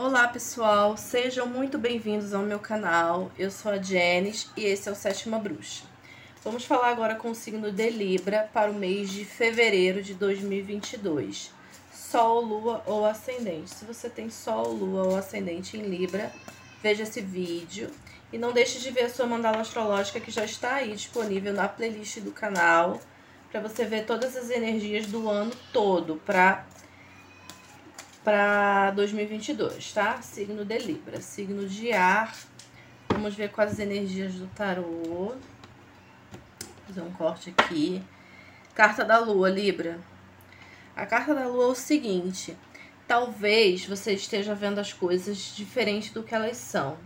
Olá pessoal, sejam muito bem-vindos ao meu canal. Eu sou a Janice e esse é o Sétima Bruxa. Vamos falar agora com o signo de Libra para o mês de fevereiro de 2022. Sol, Lua ou Ascendente. Se você tem Sol, Lua ou Ascendente em Libra, veja esse vídeo. E não deixe de ver a sua mandala astrológica que já está aí disponível na playlist do canal para você ver todas as energias do ano todo para para 2022, tá? Signo de Libra, signo de ar. Vamos ver quais as energias do tarô. Fazer um corte aqui. Carta da Lua, Libra. A carta da Lua é o seguinte: talvez você esteja vendo as coisas diferente do que elas são.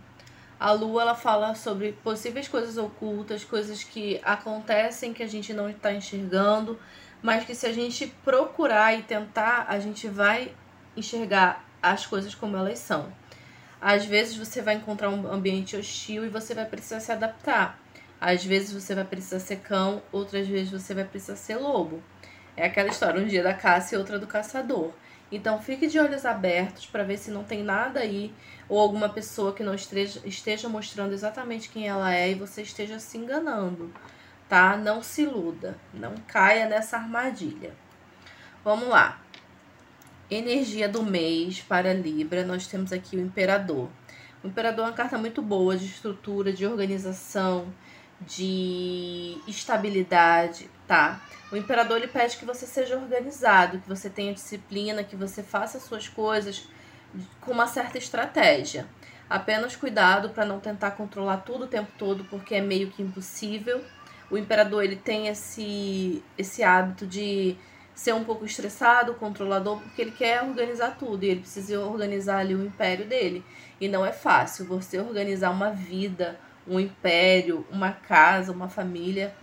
A Lua ela fala sobre possíveis coisas ocultas, coisas que acontecem que a gente não está enxergando, mas que se a gente procurar e tentar, a gente vai enxergar as coisas como elas são. Às vezes você vai encontrar um ambiente hostil e você vai precisar se adaptar. Às vezes você vai precisar ser cão, outras vezes você vai precisar ser lobo. É aquela história, um dia da caça e outra do caçador. Então fique de olhos abertos para ver se não tem nada aí ou alguma pessoa que não esteja, esteja mostrando exatamente quem ela é e você esteja se enganando, tá? Não se iluda, não caia nessa armadilha. Vamos lá. Energia do mês para Libra, nós temos aqui o Imperador. O Imperador é uma carta muito boa de estrutura, de organização, de estabilidade, tá? O Imperador ele pede que você seja organizado, que você tenha disciplina, que você faça suas coisas com uma certa estratégia. Apenas cuidado para não tentar controlar tudo o tempo todo, porque é meio que impossível. O Imperador ele tem esse esse hábito de ser um pouco estressado, controlador, porque ele quer organizar tudo e ele precisa organizar ali o império dele. E não é fácil você organizar uma vida, um império, uma casa, uma família,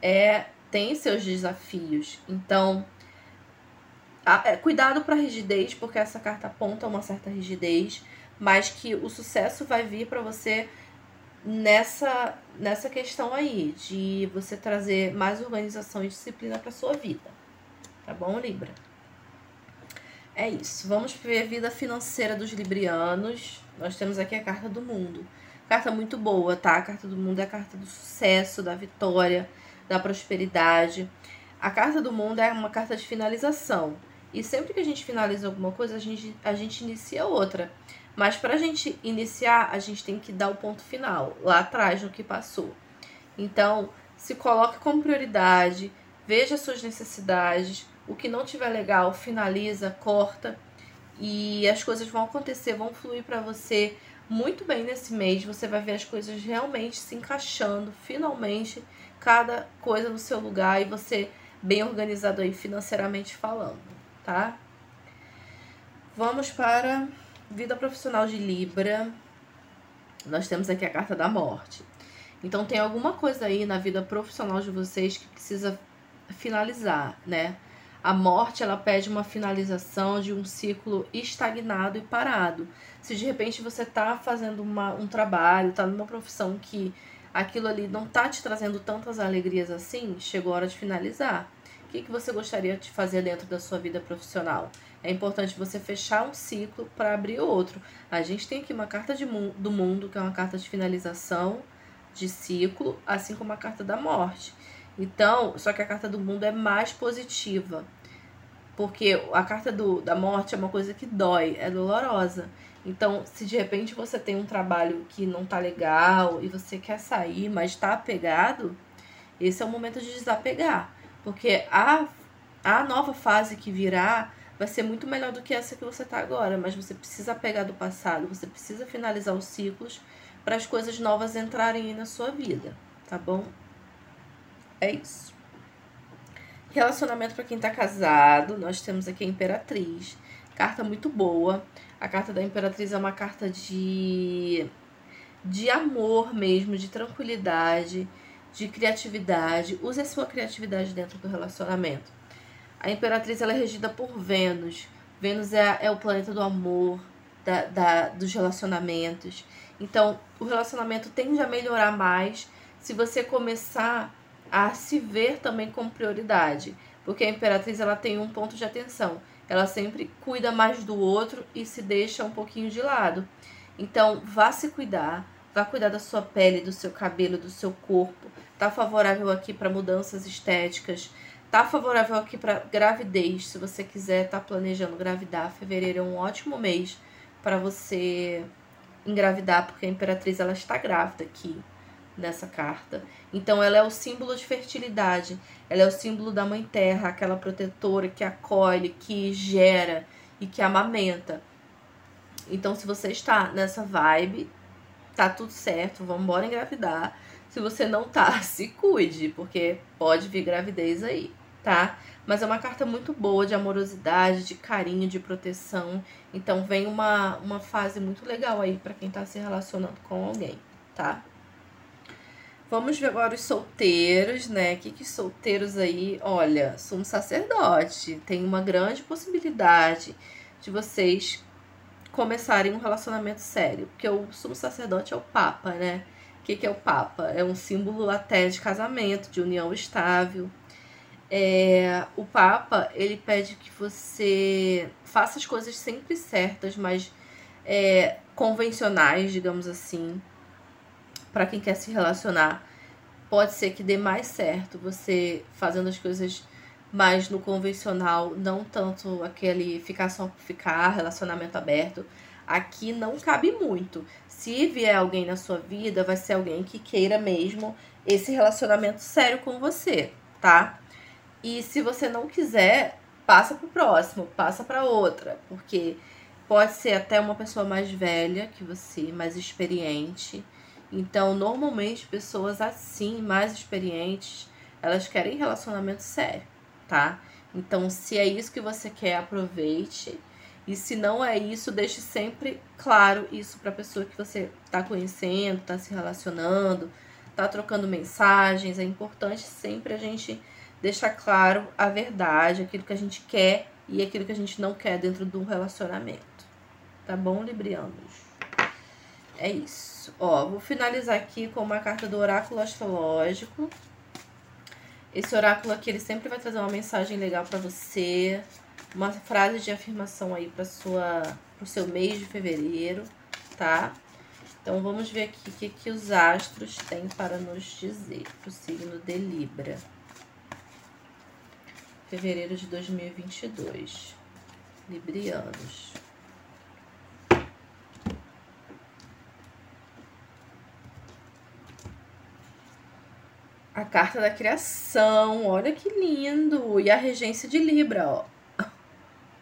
é tem seus desafios. Então, é, cuidado para rigidez, porque essa carta aponta uma certa rigidez, mas que o sucesso vai vir para você nessa nessa questão aí de você trazer mais organização e disciplina para sua vida. Tá bom, Libra? É isso. Vamos ver a vida financeira dos librianos. Nós temos aqui a carta do mundo. Carta muito boa, tá? A carta do mundo é a carta do sucesso, da vitória, da prosperidade. A carta do mundo é uma carta de finalização. E sempre que a gente finaliza alguma coisa, a gente, a gente inicia outra. Mas para a gente iniciar, a gente tem que dar o ponto final, lá atrás, no que passou. Então, se coloque como prioridade, veja suas necessidades, o que não tiver legal, finaliza, corta e as coisas vão acontecer, vão fluir para você muito bem nesse mês. Você vai ver as coisas realmente se encaixando, finalmente, cada coisa no seu lugar e você bem organizado aí financeiramente falando, tá? Vamos para vida profissional de Libra. Nós temos aqui a carta da morte. Então tem alguma coisa aí na vida profissional de vocês que precisa finalizar, né? A morte, ela pede uma finalização de um ciclo estagnado e parado. Se de repente você tá fazendo uma, um trabalho, tá numa profissão que aquilo ali não tá te trazendo tantas alegrias assim, chegou a hora de finalizar. O que, que você gostaria de fazer dentro da sua vida profissional? É importante você fechar um ciclo para abrir outro. A gente tem aqui uma carta de, do mundo, que é uma carta de finalização de ciclo, assim como a carta da morte. Então, só que a carta do mundo é mais positiva. Porque a carta do, da morte é uma coisa que dói, é dolorosa. Então, se de repente você tem um trabalho que não tá legal e você quer sair, mas tá apegado, esse é o momento de desapegar. Porque a, a nova fase que virá vai ser muito melhor do que essa que você tá agora. Mas você precisa pegar do passado, você precisa finalizar os ciclos para as coisas novas entrarem aí na sua vida, tá bom? É isso. Relacionamento para quem tá casado, nós temos aqui a Imperatriz. Carta muito boa. A carta da Imperatriz é uma carta de de amor mesmo, de tranquilidade, de criatividade. Use a sua criatividade dentro do relacionamento. A Imperatriz ela é regida por Vênus. Vênus é, é o planeta do amor, da, da, dos relacionamentos. Então, o relacionamento tende a melhorar mais se você começar a se ver também como prioridade, porque a imperatriz ela tem um ponto de atenção. ela sempre cuida mais do outro e se deixa um pouquinho de lado. Então, vá se cuidar, vá cuidar da sua pele, do seu cabelo, do seu corpo. Tá favorável aqui para mudanças estéticas. Tá favorável aqui para gravidez, se você quiser tá planejando engravidar. Fevereiro é um ótimo mês para você engravidar, porque a imperatriz ela está grávida aqui nessa carta. Então ela é o símbolo de fertilidade, ela é o símbolo da mãe terra, aquela protetora que acolhe, que gera e que amamenta. Então se você está nessa vibe, tá tudo certo, vamos embora engravidar. Se você não tá, se cuide, porque pode vir gravidez aí, tá? Mas é uma carta muito boa de amorosidade, de carinho, de proteção. Então vem uma, uma fase muito legal aí para quem tá se relacionando com alguém, tá? Vamos ver agora os solteiros, né? O que que solteiros aí? Olha, sumo sacerdote. Tem uma grande possibilidade de vocês começarem um relacionamento sério. Porque o sumo sacerdote é o Papa, né? O que, que é o Papa? É um símbolo até de casamento, de união estável. É, o Papa, ele pede que você faça as coisas sempre certas, mas é, convencionais, digamos assim para quem quer se relacionar, pode ser que dê mais certo você fazendo as coisas mais no convencional, não tanto aquele ficar só ficar, relacionamento aberto. Aqui não cabe muito. Se vier alguém na sua vida, vai ser alguém que queira mesmo esse relacionamento sério com você, tá? E se você não quiser, passa pro próximo, passa para outra, porque pode ser até uma pessoa mais velha que você, mais experiente, então, normalmente, pessoas assim, mais experientes, elas querem relacionamento sério, tá? Então, se é isso que você quer, aproveite. E se não é isso, deixe sempre claro isso para a pessoa que você está conhecendo, está se relacionando, está trocando mensagens. É importante sempre a gente deixar claro a verdade, aquilo que a gente quer e aquilo que a gente não quer dentro do relacionamento. Tá bom, Librianos? É isso. Ó, vou finalizar aqui com uma carta do oráculo astrológico. Esse oráculo aqui, ele sempre vai trazer uma mensagem legal para você, uma frase de afirmação aí para sua pro seu mês de fevereiro, tá? Então vamos ver aqui o que, que os astros têm para nos dizer pro signo de Libra. Fevereiro de 2022. Librianos. A carta da criação, olha que lindo! E a regência de Libra, ó.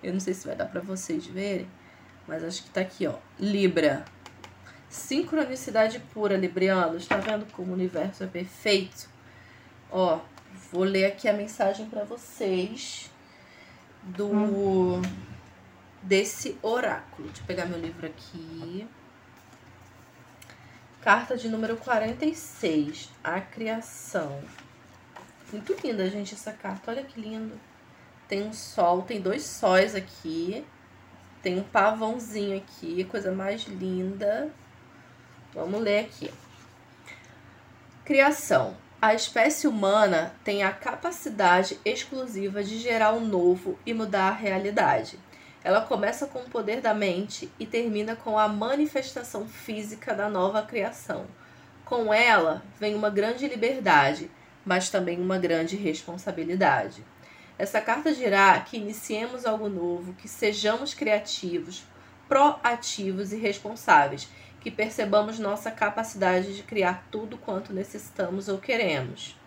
Eu não sei se vai dar para vocês verem, mas acho que tá aqui, ó. Libra. Sincronicidade pura, Librianos. Tá vendo como o universo é perfeito? Ó, vou ler aqui a mensagem para vocês do hum. desse oráculo. Deixa eu pegar meu livro aqui. Carta de número 46, a criação. Muito linda, gente, essa carta. Olha que lindo. Tem um sol, tem dois sóis aqui. Tem um pavãozinho aqui, coisa mais linda. Vamos ler aqui. Criação. A espécie humana tem a capacidade exclusiva de gerar o um novo e mudar a realidade. Ela começa com o poder da mente e termina com a manifestação física da nova criação. Com ela vem uma grande liberdade, mas também uma grande responsabilidade. Essa carta dirá que iniciemos algo novo, que sejamos criativos, proativos e responsáveis, que percebamos nossa capacidade de criar tudo quanto necessitamos ou queremos.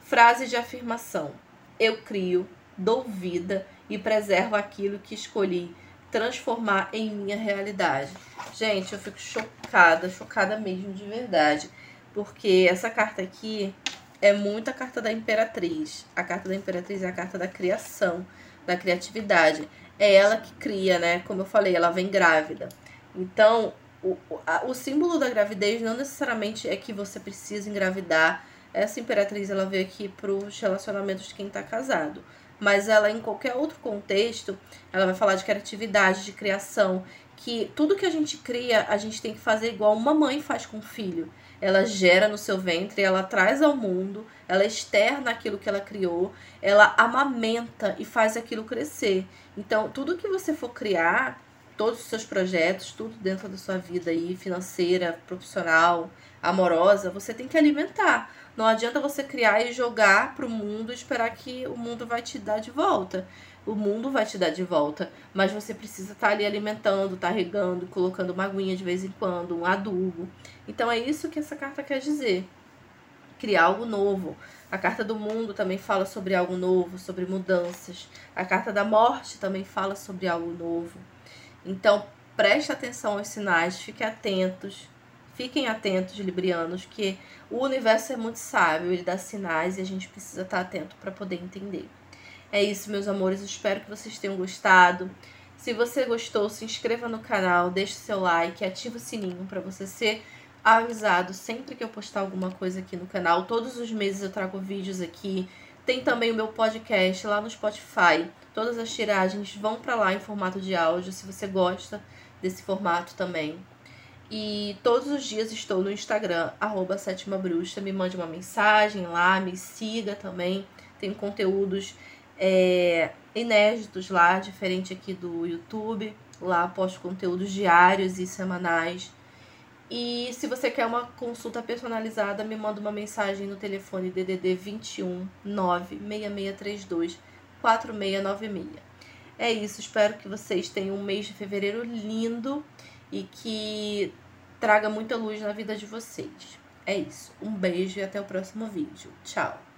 Frase de afirmação: Eu crio, dou vida e preservo aquilo que escolhi transformar em minha realidade. Gente, eu fico chocada, chocada mesmo de verdade, porque essa carta aqui é muito a carta da Imperatriz. A carta da Imperatriz é a carta da criação, da criatividade. É ela que cria, né? Como eu falei, ela vem grávida. Então, o, o símbolo da gravidez não necessariamente é que você precisa engravidar. Essa Imperatriz, ela veio aqui para os relacionamentos de quem está casado mas ela em qualquer outro contexto, ela vai falar de criatividade, de criação, que tudo que a gente cria, a gente tem que fazer igual uma mãe faz com o filho. Ela gera no seu ventre, ela traz ao mundo, ela externa aquilo que ela criou, ela amamenta e faz aquilo crescer. Então, tudo que você for criar, todos os seus projetos, tudo dentro da sua vida aí, financeira, profissional, amorosa, você tem que alimentar. Não adianta você criar e jogar pro mundo e esperar que o mundo vai te dar de volta. O mundo vai te dar de volta, mas você precisa estar tá ali alimentando, tá regando, colocando uma aguinha de vez em quando, um adubo. Então é isso que essa carta quer dizer. Criar algo novo. A carta do mundo também fala sobre algo novo, sobre mudanças. A carta da morte também fala sobre algo novo. Então, preste atenção aos sinais, fiquem atentos. Fiquem atentos, librianos, que o universo é muito sábio, ele dá sinais e a gente precisa estar atento para poder entender. É isso, meus amores, espero que vocês tenham gostado. Se você gostou, se inscreva no canal, deixe seu like, ative o sininho para você ser avisado sempre que eu postar alguma coisa aqui no canal. Todos os meses eu trago vídeos aqui. Tem também o meu podcast lá no Spotify. Todas as tiragens vão para lá em formato de áudio, se você gosta desse formato também. E todos os dias estou no Instagram, arroba Sétima Bruxa. Me mande uma mensagem lá, me siga também. Tem conteúdos é, inéditos lá, diferente aqui do YouTube. Lá posto conteúdos diários e semanais. E se você quer uma consulta personalizada, me manda uma mensagem no telefone DDD 21 96632 4696. É isso, espero que vocês tenham um mês de fevereiro lindo e que traga muita luz na vida de vocês. É isso, um beijo e até o próximo vídeo. Tchau!